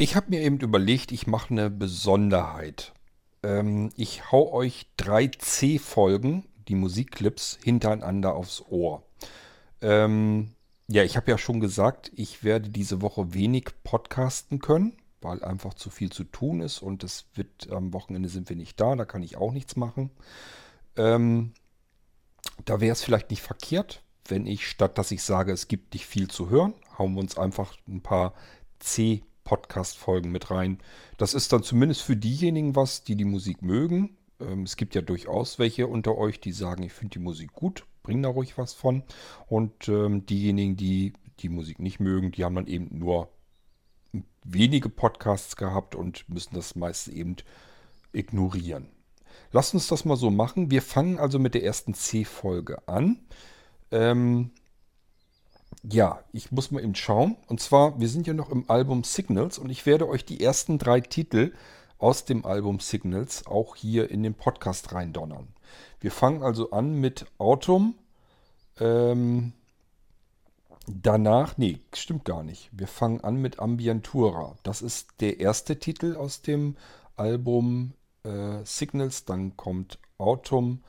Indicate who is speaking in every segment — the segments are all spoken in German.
Speaker 1: Ich habe mir eben überlegt, ich mache eine Besonderheit. Ähm, ich hau euch drei C-Folgen, die Musikclips, hintereinander aufs Ohr. Ähm, ja, ich habe ja schon gesagt, ich werde diese Woche wenig podcasten können, weil einfach zu viel zu tun ist und es wird am Wochenende sind wir nicht da, da kann ich auch nichts machen. Ähm, da wäre es vielleicht nicht verkehrt, wenn ich statt dass ich sage, es gibt nicht viel zu hören, hauen wir uns einfach ein paar C Podcast-Folgen mit rein. Das ist dann zumindest für diejenigen was, die die Musik mögen. Ähm, es gibt ja durchaus welche unter euch, die sagen, ich finde die Musik gut, bringen da ruhig was von. Und ähm, diejenigen, die die Musik nicht mögen, die haben dann eben nur wenige Podcasts gehabt und müssen das meiste eben ignorieren. Lasst uns das mal so machen. Wir fangen also mit der ersten C-Folge an. Ähm, ja, ich muss mal eben schauen. Und zwar, wir sind ja noch im Album Signals und ich werde euch die ersten drei Titel aus dem Album Signals auch hier in den Podcast reindonnern. Wir fangen also an mit Autumn. Ähm, danach, nee, stimmt gar nicht. Wir fangen an mit Ambientura. Das ist der erste Titel aus dem Album äh, Signals. Dann kommt Autumn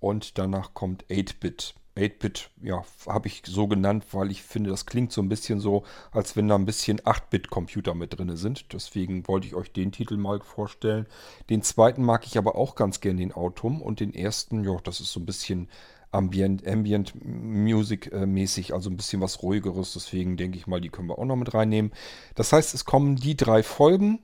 Speaker 1: und danach kommt 8-Bit. 8-Bit, ja, habe ich so genannt, weil ich finde, das klingt so ein bisschen so, als wenn da ein bisschen 8-Bit-Computer mit drin sind. Deswegen wollte ich euch den Titel mal vorstellen. Den zweiten mag ich aber auch ganz gern, den Autumn. Und den ersten, ja, das ist so ein bisschen Ambient, Ambient Music äh, mäßig, also ein bisschen was ruhigeres. Deswegen denke ich mal, die können wir auch noch mit reinnehmen. Das heißt, es kommen die drei Folgen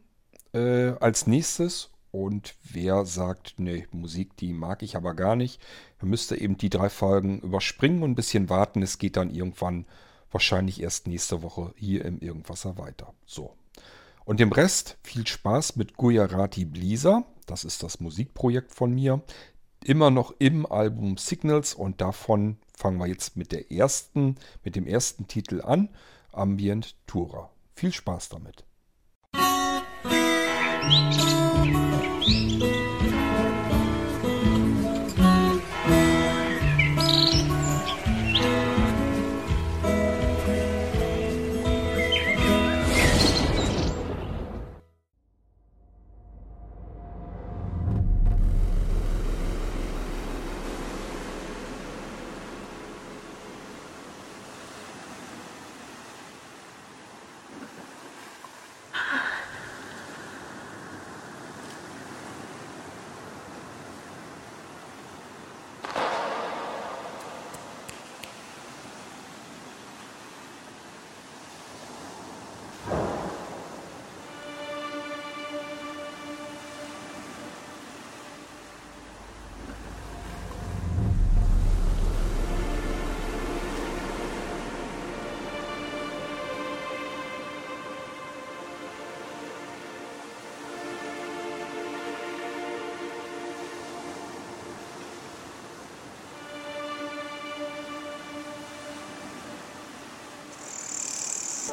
Speaker 1: äh, als nächstes und wer sagt, ne, Musik, die mag ich aber gar nicht, dann müsste eben die drei Folgen überspringen und ein bisschen warten. Es geht dann irgendwann wahrscheinlich erst nächste Woche hier im Irgendwasser weiter. So. Und dem Rest viel Spaß mit Gujarati Blisa. Das ist das Musikprojekt von mir. Immer noch im Album Signals und davon fangen wir jetzt mit der ersten, mit dem ersten Titel an. Ambient Tura. Viel Spaß damit. あっ。